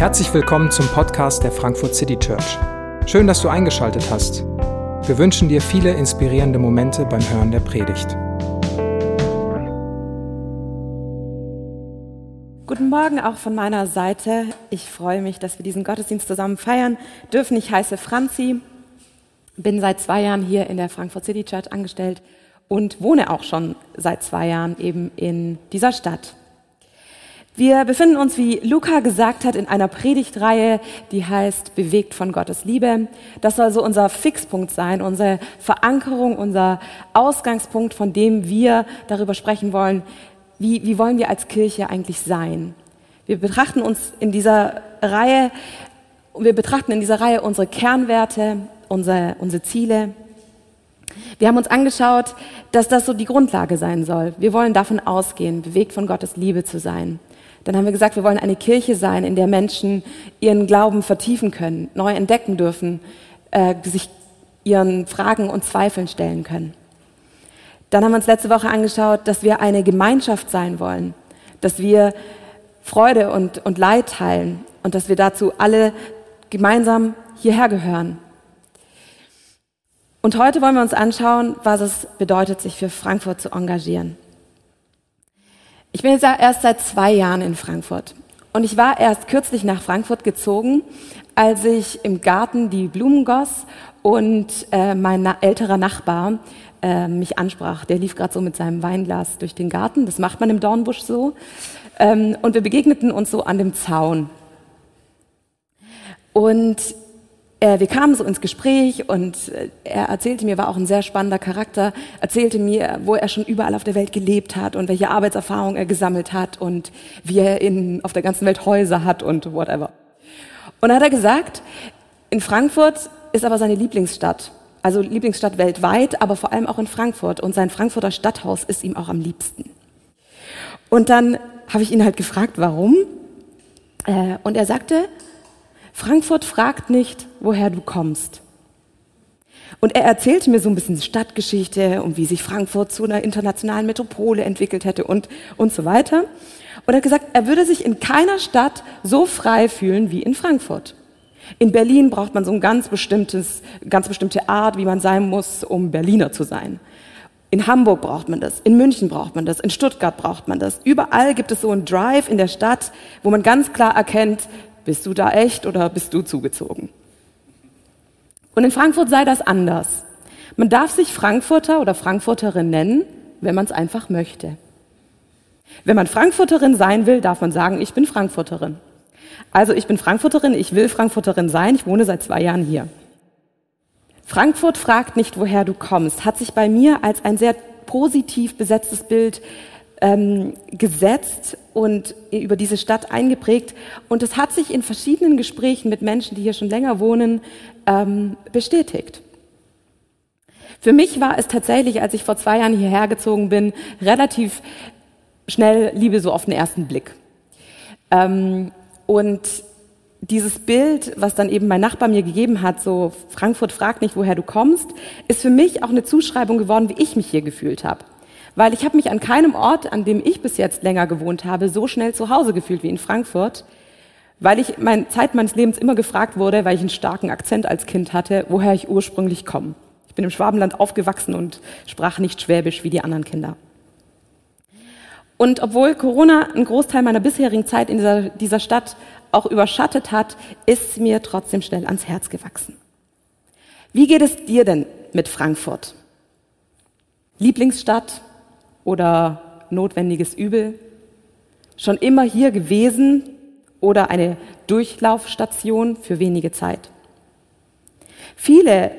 Herzlich willkommen zum Podcast der Frankfurt City Church. Schön, dass du eingeschaltet hast. Wir wünschen dir viele inspirierende Momente beim Hören der Predigt. Guten Morgen auch von meiner Seite. Ich freue mich, dass wir diesen Gottesdienst zusammen feiern dürfen. Ich heiße Franzi, bin seit zwei Jahren hier in der Frankfurt City Church angestellt und wohne auch schon seit zwei Jahren eben in dieser Stadt. Wir befinden uns, wie Luca gesagt hat, in einer Predigtreihe, die heißt Bewegt von Gottes Liebe. Das soll so unser Fixpunkt sein, unsere Verankerung, unser Ausgangspunkt, von dem wir darüber sprechen wollen, wie, wie wollen wir als Kirche eigentlich sein. Wir betrachten uns in dieser Reihe, wir betrachten in dieser Reihe unsere Kernwerte, unsere, unsere Ziele. Wir haben uns angeschaut, dass das so die Grundlage sein soll. Wir wollen davon ausgehen, bewegt von Gottes Liebe zu sein. Dann haben wir gesagt, wir wollen eine Kirche sein, in der Menschen ihren Glauben vertiefen können, neu entdecken dürfen, äh, sich ihren Fragen und Zweifeln stellen können. Dann haben wir uns letzte Woche angeschaut, dass wir eine Gemeinschaft sein wollen, dass wir Freude und, und Leid teilen und dass wir dazu alle gemeinsam hierher gehören. Und heute wollen wir uns anschauen, was es bedeutet, sich für Frankfurt zu engagieren. Ich bin jetzt erst seit zwei Jahren in Frankfurt. Und ich war erst kürzlich nach Frankfurt gezogen, als ich im Garten die Blumen goss und äh, mein na älterer Nachbar äh, mich ansprach. Der lief gerade so mit seinem Weinglas durch den Garten. Das macht man im Dornbusch so. Ähm, und wir begegneten uns so an dem Zaun. Und wir kamen so ins Gespräch und äh, er erzählte mir, war auch ein sehr spannender Charakter, erzählte mir, wo er schon überall auf der Welt gelebt hat und welche Arbeitserfahrung er gesammelt hat und wie er in, auf der ganzen Welt Häuser hat und whatever. Und dann hat er gesagt, in Frankfurt ist aber seine Lieblingsstadt. Also Lieblingsstadt weltweit, aber vor allem auch in Frankfurt. Und sein Frankfurter Stadthaus ist ihm auch am liebsten. Und dann habe ich ihn halt gefragt, warum. Äh, und er sagte, Frankfurt fragt nicht, woher du kommst. Und er erzählte mir so ein bisschen Stadtgeschichte und wie sich Frankfurt zu einer internationalen Metropole entwickelt hätte und, und so weiter. Und er hat gesagt, er würde sich in keiner Stadt so frei fühlen wie in Frankfurt. In Berlin braucht man so ein ganz bestimmtes, ganz bestimmte Art, wie man sein muss, um Berliner zu sein. In Hamburg braucht man das, in München braucht man das, in Stuttgart braucht man das. Überall gibt es so einen Drive in der Stadt, wo man ganz klar erkennt, bist du da echt oder bist du zugezogen? Und in Frankfurt sei das anders. Man darf sich Frankfurter oder Frankfurterin nennen, wenn man es einfach möchte. Wenn man Frankfurterin sein will, darf man sagen, ich bin Frankfurterin. Also ich bin Frankfurterin, ich will Frankfurterin sein, ich wohne seit zwei Jahren hier. Frankfurt fragt nicht, woher du kommst, hat sich bei mir als ein sehr positiv besetztes Bild ähm, gesetzt und über diese Stadt eingeprägt. Und es hat sich in verschiedenen Gesprächen mit Menschen, die hier schon länger wohnen, ähm, bestätigt. Für mich war es tatsächlich, als ich vor zwei Jahren hierher gezogen bin, relativ schnell Liebe so auf den ersten Blick. Ähm, und dieses Bild, was dann eben mein Nachbar mir gegeben hat, so Frankfurt fragt nicht, woher du kommst, ist für mich auch eine Zuschreibung geworden, wie ich mich hier gefühlt habe weil ich habe mich an keinem Ort, an dem ich bis jetzt länger gewohnt habe, so schnell zu Hause gefühlt wie in Frankfurt, weil ich meine Zeit meines Lebens immer gefragt wurde, weil ich einen starken Akzent als Kind hatte, woher ich ursprünglich komme. Ich bin im Schwabenland aufgewachsen und sprach nicht Schwäbisch wie die anderen Kinder. Und obwohl Corona einen Großteil meiner bisherigen Zeit in dieser, dieser Stadt auch überschattet hat, ist mir trotzdem schnell ans Herz gewachsen. Wie geht es dir denn mit Frankfurt? Lieblingsstadt, oder notwendiges Übel, schon immer hier gewesen oder eine Durchlaufstation für wenige Zeit. Viele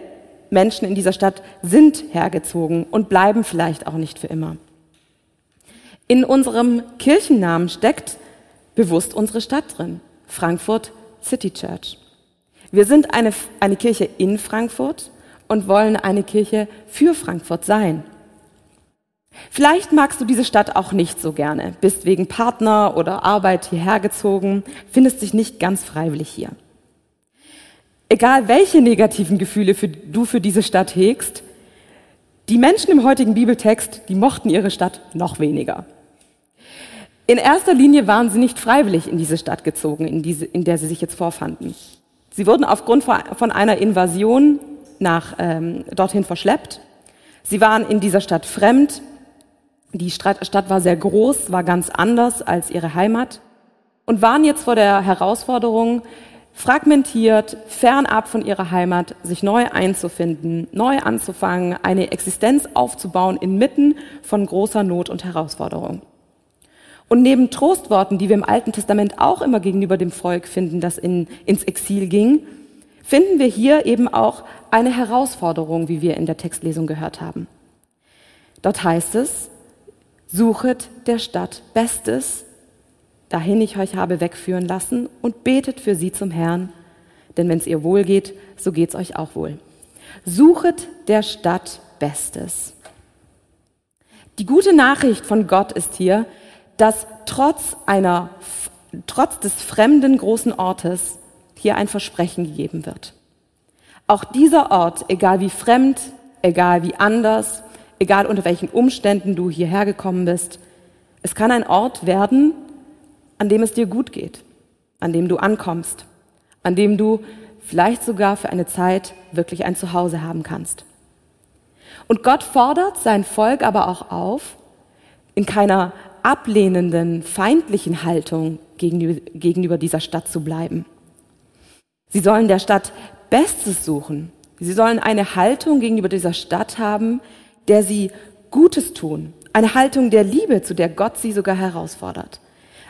Menschen in dieser Stadt sind hergezogen und bleiben vielleicht auch nicht für immer. In unserem Kirchennamen steckt bewusst unsere Stadt drin, Frankfurt City Church. Wir sind eine, eine Kirche in Frankfurt und wollen eine Kirche für Frankfurt sein. Vielleicht magst du diese Stadt auch nicht so gerne, bist wegen Partner oder Arbeit hierher gezogen, findest dich nicht ganz freiwillig hier. Egal welche negativen Gefühle für, du für diese Stadt hegst, die Menschen im heutigen Bibeltext, die mochten ihre Stadt noch weniger. In erster Linie waren sie nicht freiwillig in diese Stadt gezogen, in, diese, in der sie sich jetzt vorfanden. Sie wurden aufgrund von einer Invasion nach, ähm, dorthin verschleppt. Sie waren in dieser Stadt fremd. Die Stadt war sehr groß, war ganz anders als ihre Heimat und waren jetzt vor der Herausforderung, fragmentiert, fernab von ihrer Heimat, sich neu einzufinden, neu anzufangen, eine Existenz aufzubauen inmitten von großer Not und Herausforderung. Und neben Trostworten, die wir im Alten Testament auch immer gegenüber dem Volk finden, das in, ins Exil ging, finden wir hier eben auch eine Herausforderung, wie wir in der Textlesung gehört haben. Dort heißt es, suchet der Stadt Bestes, dahin ich euch habe wegführen lassen, und betet für sie zum Herrn, denn wenn es ihr wohl geht, so geht's euch auch wohl. Suchet der Stadt Bestes. Die gute Nachricht von Gott ist hier, dass trotz einer, trotz des fremden großen Ortes hier ein Versprechen gegeben wird. Auch dieser Ort, egal wie fremd, egal wie anders, egal unter welchen Umständen du hierher gekommen bist, es kann ein Ort werden, an dem es dir gut geht, an dem du ankommst, an dem du vielleicht sogar für eine Zeit wirklich ein Zuhause haben kannst. Und Gott fordert sein Volk aber auch auf, in keiner ablehnenden, feindlichen Haltung gegenüber dieser Stadt zu bleiben. Sie sollen der Stadt Bestes suchen. Sie sollen eine Haltung gegenüber dieser Stadt haben, der sie Gutes tun. Eine Haltung der Liebe, zu der Gott sie sogar herausfordert.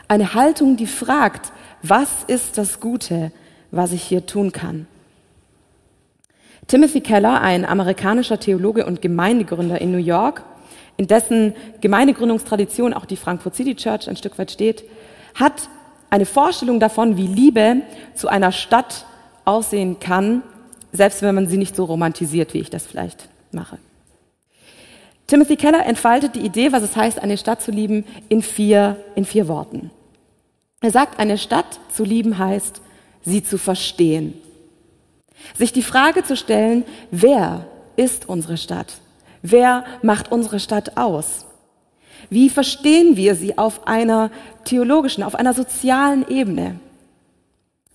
Eine Haltung, die fragt, was ist das Gute, was ich hier tun kann? Timothy Keller, ein amerikanischer Theologe und Gemeindegründer in New York, in dessen Gemeindegründungstradition auch die Frankfurt City Church ein Stück weit steht, hat eine Vorstellung davon, wie Liebe zu einer Stadt aussehen kann, selbst wenn man sie nicht so romantisiert, wie ich das vielleicht mache. Timothy Keller entfaltet die Idee, was es heißt, eine Stadt zu lieben, in vier, in vier Worten. Er sagt, eine Stadt zu lieben heißt, sie zu verstehen. Sich die Frage zu stellen, wer ist unsere Stadt? Wer macht unsere Stadt aus? Wie verstehen wir sie auf einer theologischen, auf einer sozialen Ebene?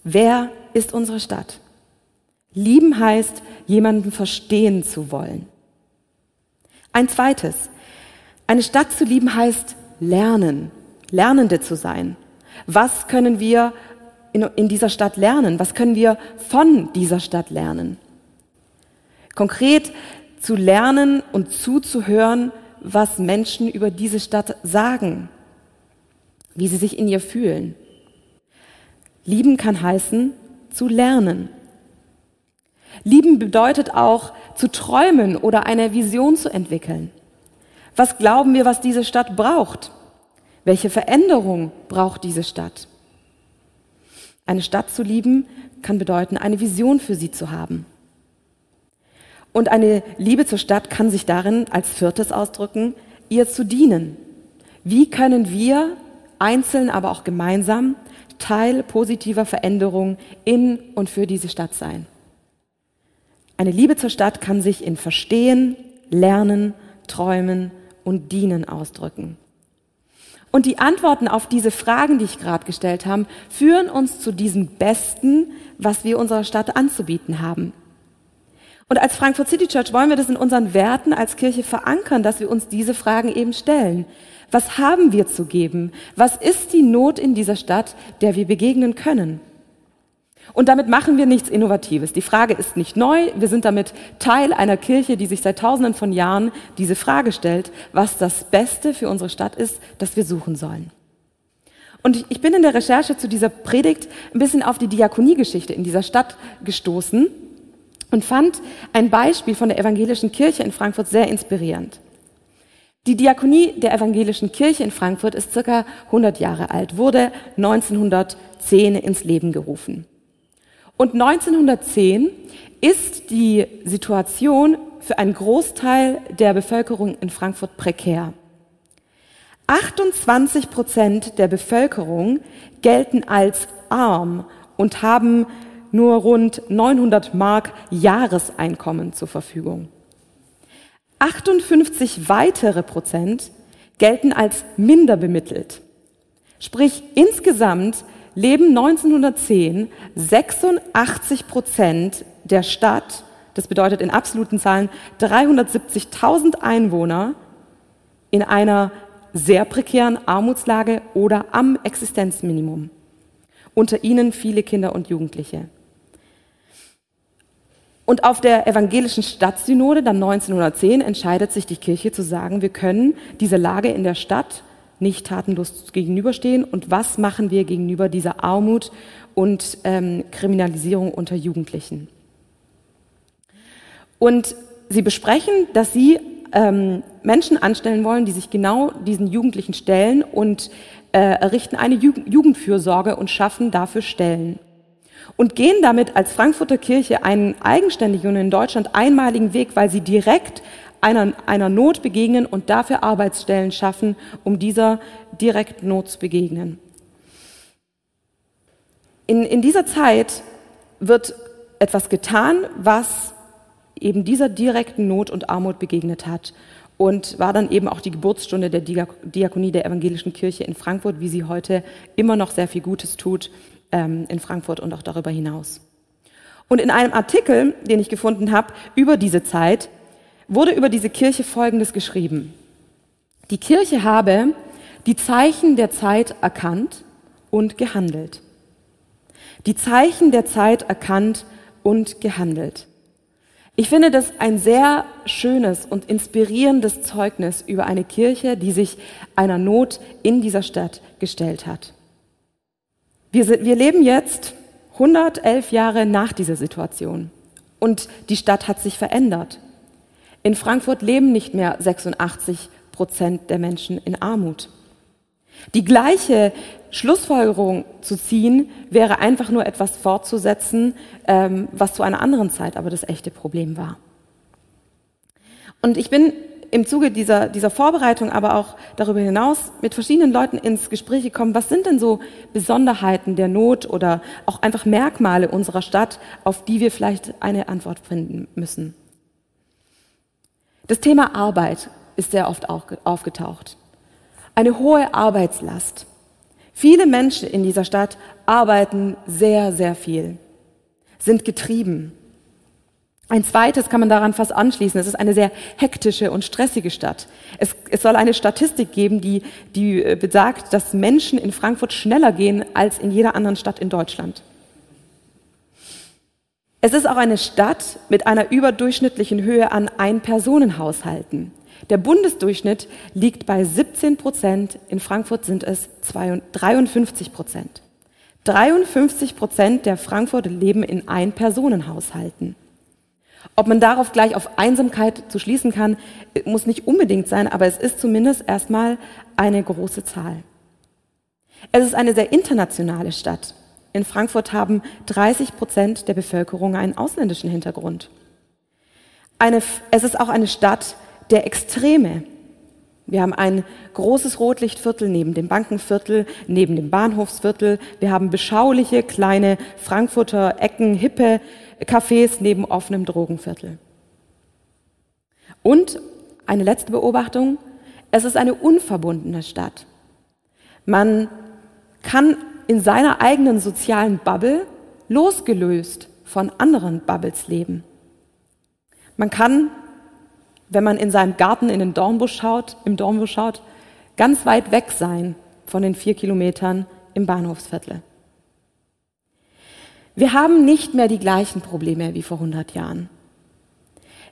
Wer ist unsere Stadt? Lieben heißt, jemanden verstehen zu wollen. Ein zweites, eine Stadt zu lieben heißt lernen, Lernende zu sein. Was können wir in, in dieser Stadt lernen? Was können wir von dieser Stadt lernen? Konkret zu lernen und zuzuhören, was Menschen über diese Stadt sagen, wie sie sich in ihr fühlen. Lieben kann heißen, zu lernen. Lieben bedeutet auch, zu träumen oder eine Vision zu entwickeln. Was glauben wir, was diese Stadt braucht? Welche Veränderung braucht diese Stadt? Eine Stadt zu lieben kann bedeuten, eine Vision für sie zu haben. Und eine Liebe zur Stadt kann sich darin als viertes ausdrücken, ihr zu dienen. Wie können wir einzeln, aber auch gemeinsam Teil positiver Veränderung in und für diese Stadt sein? Eine Liebe zur Stadt kann sich in Verstehen, Lernen, Träumen und Dienen ausdrücken. Und die Antworten auf diese Fragen, die ich gerade gestellt habe, führen uns zu diesem Besten, was wir unserer Stadt anzubieten haben. Und als Frankfurt City Church wollen wir das in unseren Werten als Kirche verankern, dass wir uns diese Fragen eben stellen. Was haben wir zu geben? Was ist die Not in dieser Stadt, der wir begegnen können? Und damit machen wir nichts Innovatives. Die Frage ist nicht neu. Wir sind damit Teil einer Kirche, die sich seit Tausenden von Jahren diese Frage stellt, was das Beste für unsere Stadt ist, das wir suchen sollen. Und ich bin in der Recherche zu dieser Predigt ein bisschen auf die Diakoniegeschichte in dieser Stadt gestoßen und fand ein Beispiel von der evangelischen Kirche in Frankfurt sehr inspirierend. Die Diakonie der evangelischen Kirche in Frankfurt ist circa 100 Jahre alt, wurde 1910 ins Leben gerufen. Und 1910 ist die Situation für einen Großteil der Bevölkerung in Frankfurt prekär. 28 Prozent der Bevölkerung gelten als arm und haben nur rund 900 Mark Jahreseinkommen zur Verfügung. 58 weitere Prozent gelten als minder bemittelt. Sprich, insgesamt leben 1910 86 Prozent der Stadt, das bedeutet in absoluten Zahlen 370.000 Einwohner, in einer sehr prekären Armutslage oder am Existenzminimum. Unter ihnen viele Kinder und Jugendliche. Und auf der evangelischen Stadtsynode dann 1910 entscheidet sich die Kirche zu sagen, wir können dieser Lage in der Stadt nicht tatenlos gegenüberstehen und was machen wir gegenüber dieser Armut und ähm, Kriminalisierung unter Jugendlichen. Und sie besprechen, dass sie ähm, Menschen anstellen wollen, die sich genau diesen Jugendlichen stellen und äh, errichten eine Jugendfürsorge und schaffen dafür Stellen und gehen damit als Frankfurter Kirche einen eigenständigen und in Deutschland einmaligen Weg, weil sie direkt einer, einer Not begegnen und dafür Arbeitsstellen schaffen, um dieser direkten Not zu begegnen. In, in dieser Zeit wird etwas getan, was eben dieser direkten Not und Armut begegnet hat und war dann eben auch die Geburtsstunde der Diakonie der evangelischen Kirche in Frankfurt, wie sie heute immer noch sehr viel Gutes tut ähm, in Frankfurt und auch darüber hinaus. Und in einem Artikel, den ich gefunden habe über diese Zeit, wurde über diese Kirche Folgendes geschrieben. Die Kirche habe die Zeichen der Zeit erkannt und gehandelt. Die Zeichen der Zeit erkannt und gehandelt. Ich finde das ein sehr schönes und inspirierendes Zeugnis über eine Kirche, die sich einer Not in dieser Stadt gestellt hat. Wir, sind, wir leben jetzt 111 Jahre nach dieser Situation und die Stadt hat sich verändert. In Frankfurt leben nicht mehr 86 Prozent der Menschen in Armut. Die gleiche Schlussfolgerung zu ziehen, wäre einfach nur etwas fortzusetzen, ähm, was zu einer anderen Zeit aber das echte Problem war. Und ich bin im Zuge dieser, dieser Vorbereitung, aber auch darüber hinaus mit verschiedenen Leuten ins Gespräch gekommen, was sind denn so Besonderheiten der Not oder auch einfach Merkmale unserer Stadt, auf die wir vielleicht eine Antwort finden müssen. Das Thema Arbeit ist sehr oft aufgetaucht. Eine hohe Arbeitslast. Viele Menschen in dieser Stadt arbeiten sehr, sehr viel, sind getrieben, ein zweites kann man daran fast anschließen. Es ist eine sehr hektische und stressige Stadt. Es, es, soll eine Statistik geben, die, die äh, besagt, dass Menschen in Frankfurt schneller gehen als in jeder anderen Stadt in Deutschland. Es ist auch eine Stadt mit einer überdurchschnittlichen Höhe an Ein-Personen-Haushalten. Der Bundesdurchschnitt liegt bei 17 Prozent. In Frankfurt sind es 53 Prozent. 53 Prozent der Frankfurter leben in Ein-Personen-Haushalten. Ob man darauf gleich auf Einsamkeit zu schließen kann, muss nicht unbedingt sein, aber es ist zumindest erstmal eine große Zahl. Es ist eine sehr internationale Stadt. In Frankfurt haben 30 Prozent der Bevölkerung einen ausländischen Hintergrund. Eine, es ist auch eine Stadt der Extreme. Wir haben ein großes Rotlichtviertel neben dem Bankenviertel, neben dem Bahnhofsviertel. Wir haben beschauliche kleine Frankfurter Ecken, hippe Cafés neben offenem Drogenviertel. Und eine letzte Beobachtung, es ist eine unverbundene Stadt. Man kann in seiner eigenen sozialen Bubble losgelöst von anderen Bubbles leben. Man kann, wenn man in seinem Garten in den Dornbusch schaut, im Dornbusch schaut, ganz weit weg sein von den vier Kilometern im Bahnhofsviertel. Wir haben nicht mehr die gleichen Probleme wie vor 100 Jahren.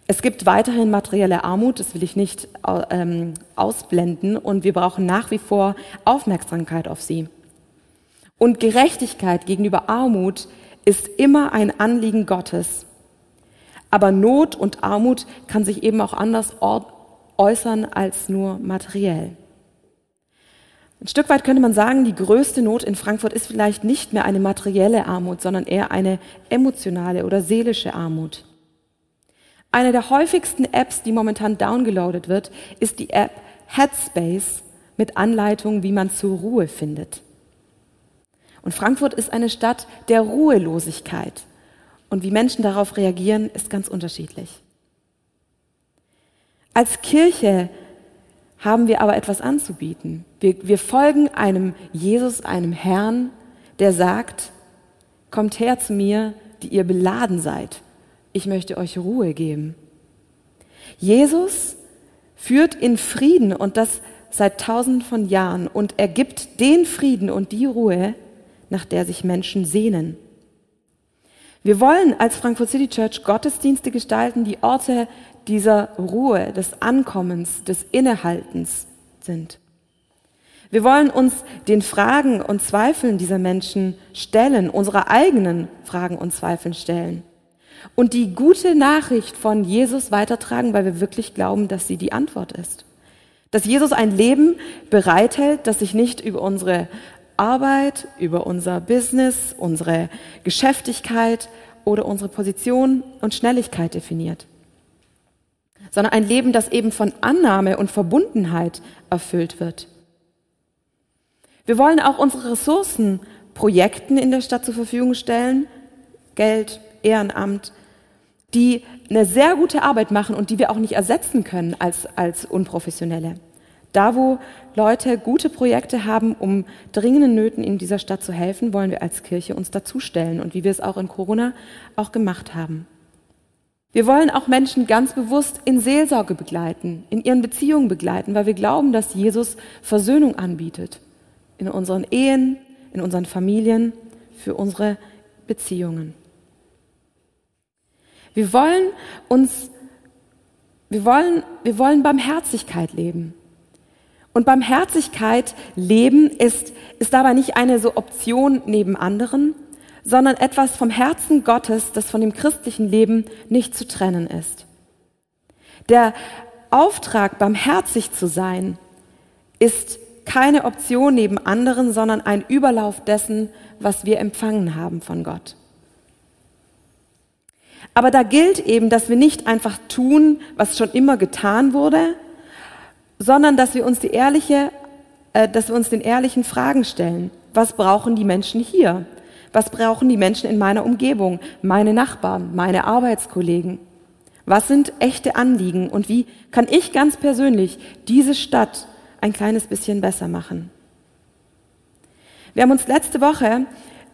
Es gibt weiterhin materielle Armut, das will ich nicht ähm, ausblenden, und wir brauchen nach wie vor Aufmerksamkeit auf sie. Und Gerechtigkeit gegenüber Armut ist immer ein Anliegen Gottes. Aber Not und Armut kann sich eben auch anders äußern als nur materiell. Ein Stück weit könnte man sagen, die größte Not in Frankfurt ist vielleicht nicht mehr eine materielle Armut, sondern eher eine emotionale oder seelische Armut. Eine der häufigsten Apps, die momentan downgeloadet wird, ist die App Headspace mit Anleitungen, wie man zur Ruhe findet. Und Frankfurt ist eine Stadt der Ruhelosigkeit. Und wie Menschen darauf reagieren, ist ganz unterschiedlich. Als Kirche haben wir aber etwas anzubieten. Wir, wir folgen einem Jesus, einem Herrn, der sagt, kommt her zu mir, die ihr beladen seid. Ich möchte euch Ruhe geben. Jesus führt in Frieden und das seit tausend von Jahren und er gibt den Frieden und die Ruhe, nach der sich Menschen sehnen. Wir wollen als Frankfurt City Church Gottesdienste gestalten, die Orte dieser Ruhe, des Ankommens, des Innehaltens sind. Wir wollen uns den Fragen und Zweifeln dieser Menschen stellen, unsere eigenen Fragen und Zweifeln stellen und die gute Nachricht von Jesus weitertragen, weil wir wirklich glauben, dass sie die Antwort ist. Dass Jesus ein Leben bereithält, das sich nicht über unsere Arbeit, über unser Business, unsere Geschäftigkeit oder unsere Position und Schnelligkeit definiert, sondern ein Leben, das eben von Annahme und Verbundenheit erfüllt wird. Wir wollen auch unsere Ressourcen Projekten in der Stadt zur Verfügung stellen, Geld, Ehrenamt, die eine sehr gute Arbeit machen und die wir auch nicht ersetzen können als, als Unprofessionelle. Da, wo Leute gute Projekte haben, um dringenden Nöten in dieser Stadt zu helfen, wollen wir als Kirche uns dazustellen und wie wir es auch in Corona auch gemacht haben. Wir wollen auch Menschen ganz bewusst in Seelsorge begleiten, in ihren Beziehungen begleiten, weil wir glauben, dass Jesus Versöhnung anbietet. In unseren Ehen, in unseren Familien, für unsere Beziehungen. Wir wollen uns, wir wollen, wir wollen Barmherzigkeit leben. Und Barmherzigkeit leben ist, ist dabei nicht eine so Option neben anderen, sondern etwas vom Herzen Gottes, das von dem christlichen Leben nicht zu trennen ist. Der Auftrag, barmherzig zu sein, ist keine Option neben anderen, sondern ein Überlauf dessen, was wir empfangen haben von Gott. Aber da gilt eben, dass wir nicht einfach tun, was schon immer getan wurde, sondern dass wir uns die ehrliche, äh, dass wir uns den ehrlichen Fragen stellen. Was brauchen die Menschen hier? Was brauchen die Menschen in meiner Umgebung, meine Nachbarn, meine Arbeitskollegen? Was sind echte Anliegen und wie kann ich ganz persönlich diese Stadt ein kleines bisschen besser machen? Wir haben uns letzte Woche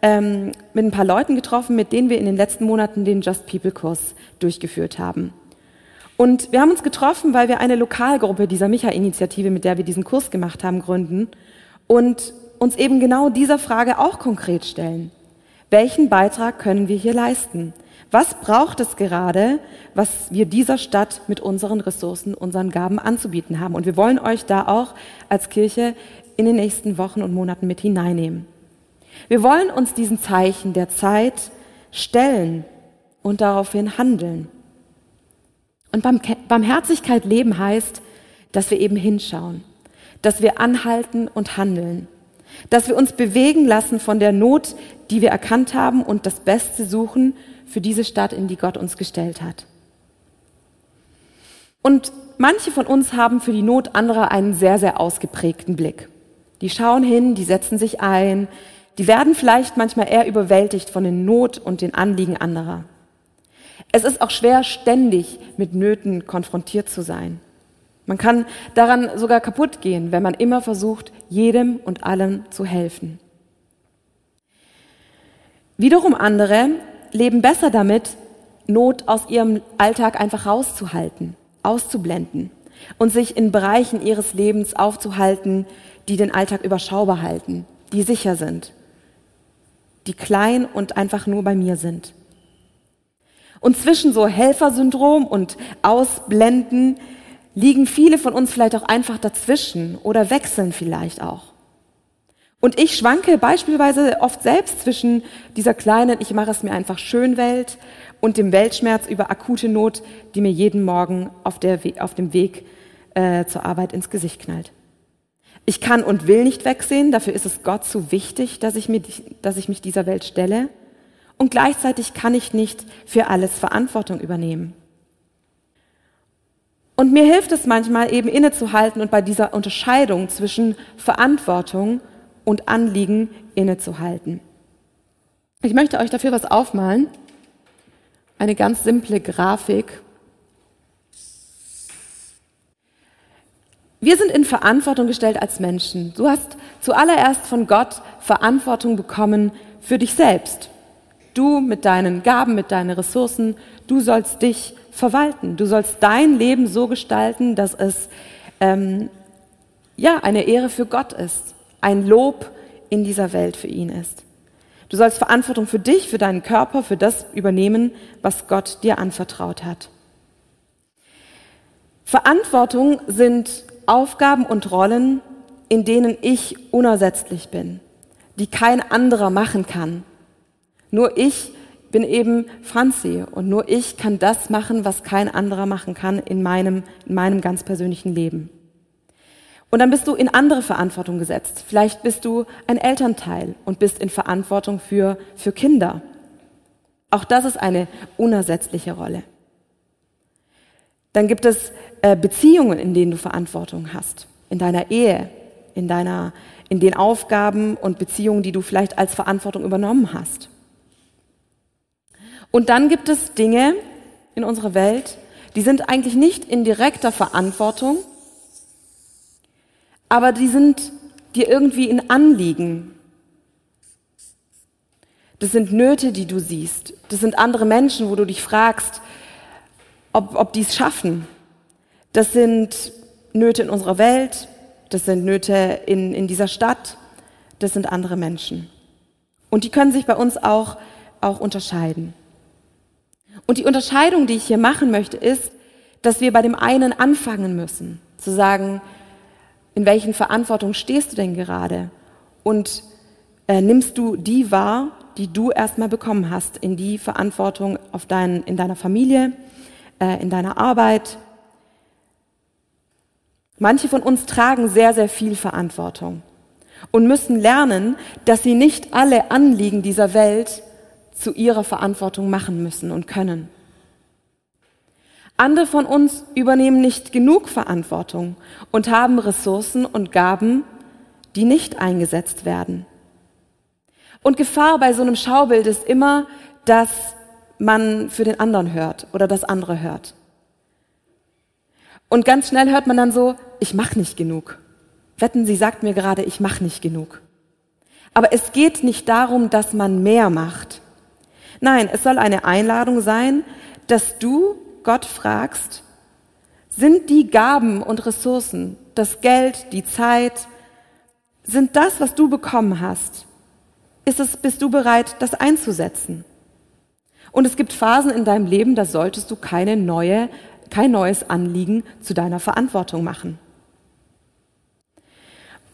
ähm, mit ein paar Leuten getroffen, mit denen wir in den letzten Monaten den Just People Kurs durchgeführt haben. Und wir haben uns getroffen, weil wir eine Lokalgruppe dieser Micha-Initiative, mit der wir diesen Kurs gemacht haben, gründen und uns eben genau dieser Frage auch konkret stellen. Welchen Beitrag können wir hier leisten? Was braucht es gerade, was wir dieser Stadt mit unseren Ressourcen, unseren Gaben anzubieten haben? Und wir wollen euch da auch als Kirche in den nächsten Wochen und Monaten mit hineinnehmen. Wir wollen uns diesen Zeichen der Zeit stellen und daraufhin handeln. Und Barmherzigkeit leben heißt, dass wir eben hinschauen, dass wir anhalten und handeln, dass wir uns bewegen lassen von der Not, die wir erkannt haben und das Beste suchen für diese Stadt, in die Gott uns gestellt hat. Und manche von uns haben für die Not anderer einen sehr, sehr ausgeprägten Blick. Die schauen hin, die setzen sich ein, die werden vielleicht manchmal eher überwältigt von den Not und den Anliegen anderer. Es ist auch schwer, ständig mit Nöten konfrontiert zu sein. Man kann daran sogar kaputt gehen, wenn man immer versucht, jedem und allem zu helfen. Wiederum andere leben besser damit, Not aus ihrem Alltag einfach rauszuhalten, auszublenden und sich in Bereichen ihres Lebens aufzuhalten, die den Alltag überschaubar halten, die sicher sind, die klein und einfach nur bei mir sind. Und zwischen so Helfersyndrom und Ausblenden liegen viele von uns vielleicht auch einfach dazwischen oder wechseln vielleicht auch. Und ich schwanke beispielsweise oft selbst zwischen dieser kleinen, ich mache es mir einfach schön Welt und dem Weltschmerz über akute Not, die mir jeden Morgen auf, der, auf dem Weg äh, zur Arbeit ins Gesicht knallt. Ich kann und will nicht wegsehen, dafür ist es Gott zu wichtig, dass ich, mir, dass ich mich dieser Welt stelle und gleichzeitig kann ich nicht für alles Verantwortung übernehmen. Und mir hilft es manchmal eben innezuhalten und bei dieser Unterscheidung zwischen Verantwortung und Anliegen innezuhalten. Ich möchte euch dafür was aufmalen. Eine ganz simple Grafik. Wir sind in Verantwortung gestellt als Menschen. Du hast zuallererst von Gott Verantwortung bekommen für dich selbst. Du mit deinen Gaben, mit deinen Ressourcen, du sollst dich verwalten. Du sollst dein Leben so gestalten, dass es ähm, ja eine Ehre für Gott ist, ein Lob in dieser Welt für ihn ist. Du sollst Verantwortung für dich, für deinen Körper, für das übernehmen, was Gott dir anvertraut hat. Verantwortung sind Aufgaben und Rollen, in denen ich unersetzlich bin, die kein anderer machen kann. Nur ich bin eben Franzi und nur ich kann das machen, was kein anderer machen kann in meinem, in meinem ganz persönlichen Leben. Und dann bist du in andere Verantwortung gesetzt. Vielleicht bist du ein Elternteil und bist in Verantwortung für, für Kinder. Auch das ist eine unersetzliche Rolle. Dann gibt es äh, Beziehungen, in denen du Verantwortung hast. In deiner Ehe, in, deiner, in den Aufgaben und Beziehungen, die du vielleicht als Verantwortung übernommen hast. Und dann gibt es Dinge in unserer Welt, die sind eigentlich nicht in direkter Verantwortung, aber die sind dir irgendwie in Anliegen. Das sind Nöte, die du siehst. Das sind andere Menschen, wo du dich fragst, ob, ob die es schaffen. Das sind Nöte in unserer Welt, das sind Nöte in, in dieser Stadt, das sind andere Menschen. Und die können sich bei uns auch, auch unterscheiden. Und die Unterscheidung, die ich hier machen möchte, ist, dass wir bei dem einen anfangen müssen, zu sagen, in welchen Verantwortung stehst du denn gerade? Und äh, nimmst du die wahr, die du erstmal bekommen hast, in die Verantwortung auf dein, in deiner Familie, äh, in deiner Arbeit? Manche von uns tragen sehr, sehr viel Verantwortung und müssen lernen, dass sie nicht alle Anliegen dieser Welt zu ihrer Verantwortung machen müssen und können. Andere von uns übernehmen nicht genug Verantwortung und haben Ressourcen und Gaben, die nicht eingesetzt werden. Und Gefahr bei so einem Schaubild ist immer, dass man für den anderen hört oder das andere hört. Und ganz schnell hört man dann so, ich mache nicht genug. Wetten, sie sagt mir gerade, ich mache nicht genug. Aber es geht nicht darum, dass man mehr macht. Nein, es soll eine Einladung sein, dass du Gott fragst, sind die Gaben und Ressourcen, das Geld, die Zeit, sind das, was du bekommen hast? Ist es, bist du bereit, das einzusetzen? Und es gibt Phasen in deinem Leben, da solltest du keine neue, kein neues Anliegen zu deiner Verantwortung machen.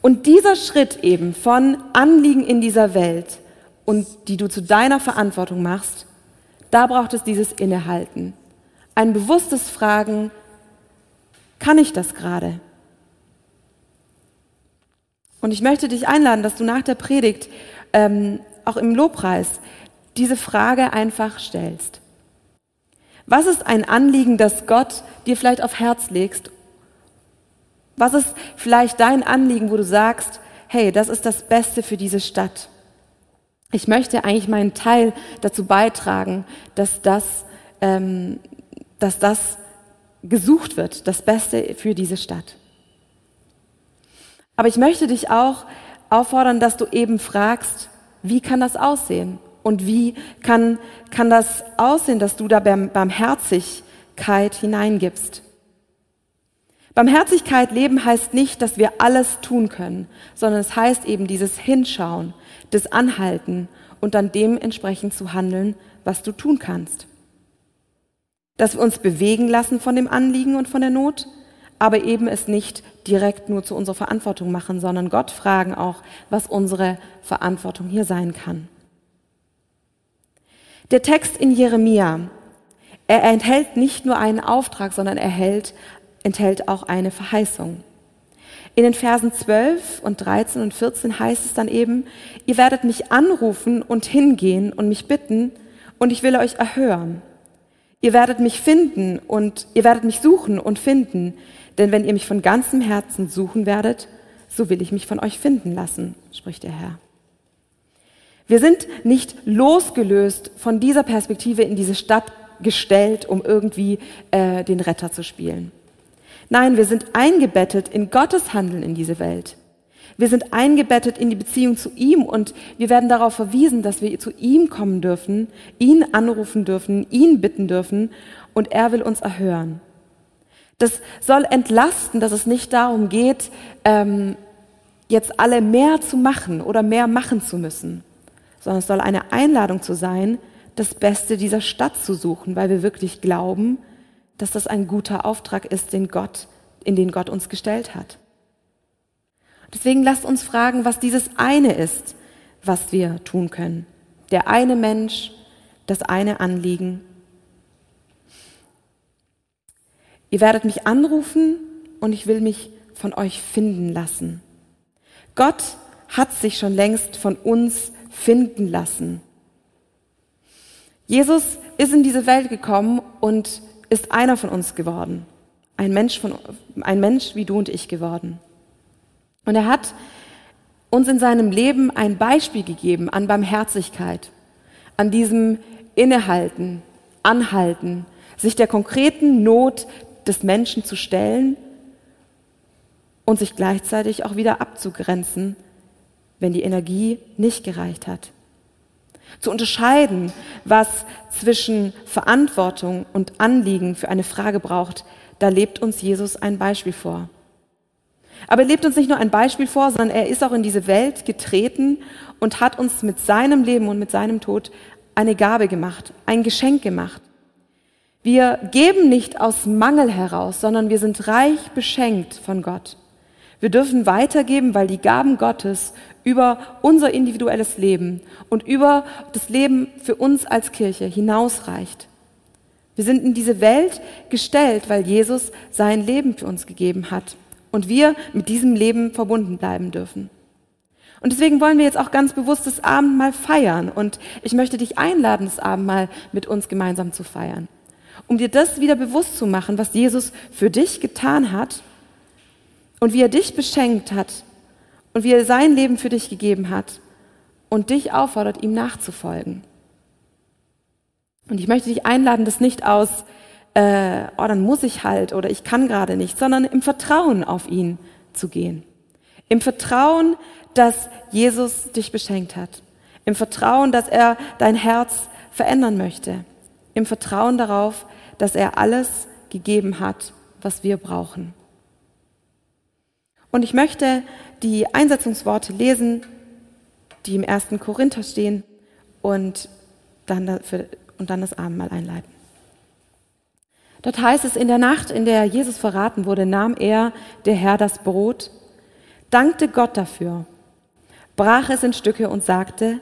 Und dieser Schritt eben von Anliegen in dieser Welt und die du zu deiner Verantwortung machst, da braucht es dieses Innehalten, ein bewusstes Fragen, kann ich das gerade? Und ich möchte dich einladen, dass du nach der Predigt, ähm, auch im Lobpreis, diese Frage einfach stellst. Was ist ein Anliegen, das Gott dir vielleicht auf Herz legst? Was ist vielleicht dein Anliegen, wo du sagst, hey, das ist das Beste für diese Stadt? Ich möchte eigentlich meinen Teil dazu beitragen, dass das ähm, dass das gesucht wird, das Beste für diese Stadt. Aber ich möchte dich auch auffordern, dass du eben fragst, wie kann das aussehen? Und wie kann, kann das aussehen, dass du da Barmherzigkeit hineingibst? Barmherzigkeit leben heißt nicht, dass wir alles tun können, sondern es heißt eben dieses Hinschauen, das Anhalten und dann dementsprechend zu handeln, was du tun kannst dass wir uns bewegen lassen von dem Anliegen und von der Not, aber eben es nicht direkt nur zu unserer Verantwortung machen, sondern Gott fragen auch, was unsere Verantwortung hier sein kann. Der Text in Jeremia, er enthält nicht nur einen Auftrag, sondern er enthält, enthält auch eine Verheißung. In den Versen 12 und 13 und 14 heißt es dann eben, ihr werdet mich anrufen und hingehen und mich bitten und ich will euch erhören. Ihr werdet mich finden und ihr werdet mich suchen und finden, denn wenn ihr mich von ganzem Herzen suchen werdet, so will ich mich von euch finden lassen, spricht der Herr. Wir sind nicht losgelöst von dieser Perspektive in diese Stadt gestellt, um irgendwie äh, den Retter zu spielen. Nein, wir sind eingebettet in Gottes Handeln in diese Welt. Wir sind eingebettet in die Beziehung zu ihm und wir werden darauf verwiesen, dass wir zu ihm kommen dürfen, ihn anrufen dürfen, ihn bitten dürfen und er will uns erhören. Das soll entlasten, dass es nicht darum geht, ähm, jetzt alle mehr zu machen oder mehr machen zu müssen, sondern es soll eine Einladung zu sein, das Beste dieser Stadt zu suchen, weil wir wirklich glauben, dass das ein guter Auftrag ist, den Gott, in den Gott uns gestellt hat. Deswegen lasst uns fragen, was dieses eine ist, was wir tun können. Der eine Mensch, das eine Anliegen. Ihr werdet mich anrufen und ich will mich von euch finden lassen. Gott hat sich schon längst von uns finden lassen. Jesus ist in diese Welt gekommen und ist einer von uns geworden. Ein Mensch, von, ein Mensch wie du und ich geworden. Und er hat uns in seinem Leben ein Beispiel gegeben an Barmherzigkeit, an diesem Innehalten, Anhalten, sich der konkreten Not des Menschen zu stellen und sich gleichzeitig auch wieder abzugrenzen, wenn die Energie nicht gereicht hat. Zu unterscheiden, was zwischen Verantwortung und Anliegen für eine Frage braucht, da lebt uns Jesus ein Beispiel vor. Aber er lebt uns nicht nur ein Beispiel vor, sondern er ist auch in diese Welt getreten und hat uns mit seinem Leben und mit seinem Tod eine Gabe gemacht, ein Geschenk gemacht. Wir geben nicht aus Mangel heraus, sondern wir sind reich beschenkt von Gott. Wir dürfen weitergeben, weil die Gaben Gottes über unser individuelles Leben und über das Leben für uns als Kirche hinausreicht. Wir sind in diese Welt gestellt, weil Jesus sein Leben für uns gegeben hat und wir mit diesem Leben verbunden bleiben dürfen. Und deswegen wollen wir jetzt auch ganz bewusst das Abendmahl feiern. Und ich möchte dich einladen, das Abendmahl mit uns gemeinsam zu feiern. Um dir das wieder bewusst zu machen, was Jesus für dich getan hat und wie er dich beschenkt hat und wie er sein Leben für dich gegeben hat und dich auffordert, ihm nachzufolgen. Und ich möchte dich einladen, das nicht aus äh, oh, dann muss ich halt oder ich kann gerade nicht, sondern im Vertrauen auf ihn zu gehen. Im Vertrauen, dass Jesus dich beschenkt hat. Im Vertrauen, dass er dein Herz verändern möchte. Im Vertrauen darauf, dass er alles gegeben hat, was wir brauchen. Und ich möchte die Einsetzungsworte lesen, die im ersten Korinther stehen und dann, dafür, und dann das Abendmahl einleiten. Dort heißt es, in der Nacht, in der Jesus verraten wurde, nahm er, der Herr, das Brot, dankte Gott dafür, brach es in Stücke und sagte,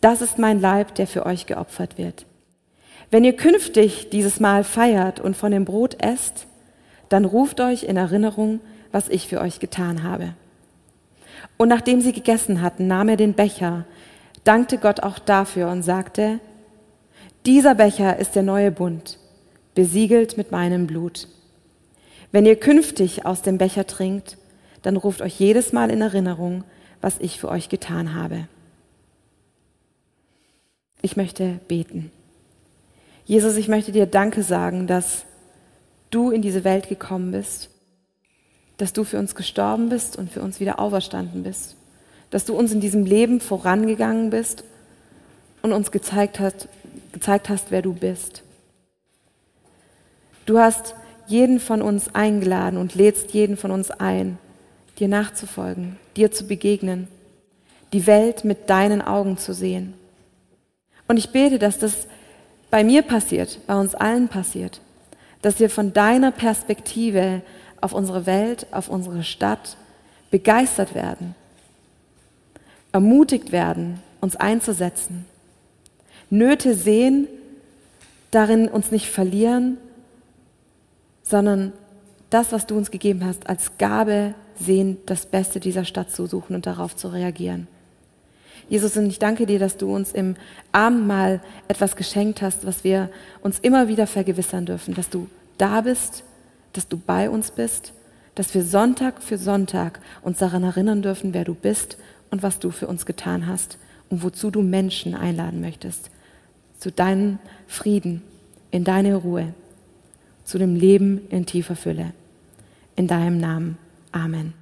das ist mein Leib, der für euch geopfert wird. Wenn ihr künftig dieses Mal feiert und von dem Brot esst, dann ruft euch in Erinnerung, was ich für euch getan habe. Und nachdem sie gegessen hatten, nahm er den Becher, dankte Gott auch dafür und sagte, dieser Becher ist der neue Bund besiegelt mit meinem Blut. Wenn ihr künftig aus dem Becher trinkt, dann ruft euch jedes Mal in Erinnerung, was ich für euch getan habe. Ich möchte beten. Jesus, ich möchte dir Danke sagen, dass du in diese Welt gekommen bist, dass du für uns gestorben bist und für uns wieder auferstanden bist, dass du uns in diesem Leben vorangegangen bist und uns gezeigt hast, gezeigt hast, wer du bist. Du hast jeden von uns eingeladen und lädst jeden von uns ein, dir nachzufolgen, dir zu begegnen, die Welt mit deinen Augen zu sehen. Und ich bete, dass das bei mir passiert, bei uns allen passiert, dass wir von deiner Perspektive auf unsere Welt, auf unsere Stadt begeistert werden, ermutigt werden, uns einzusetzen, Nöte sehen, darin uns nicht verlieren sondern das, was du uns gegeben hast, als Gabe sehen, das Beste dieser Stadt zu suchen und darauf zu reagieren. Jesus, und ich danke dir, dass du uns im Abendmahl etwas geschenkt hast, was wir uns immer wieder vergewissern dürfen, dass du da bist, dass du bei uns bist, dass wir Sonntag für Sonntag uns daran erinnern dürfen, wer du bist und was du für uns getan hast und wozu du Menschen einladen möchtest, zu deinem Frieden, in deine Ruhe zu dem Leben in tiefer Fülle. In deinem Namen. Amen.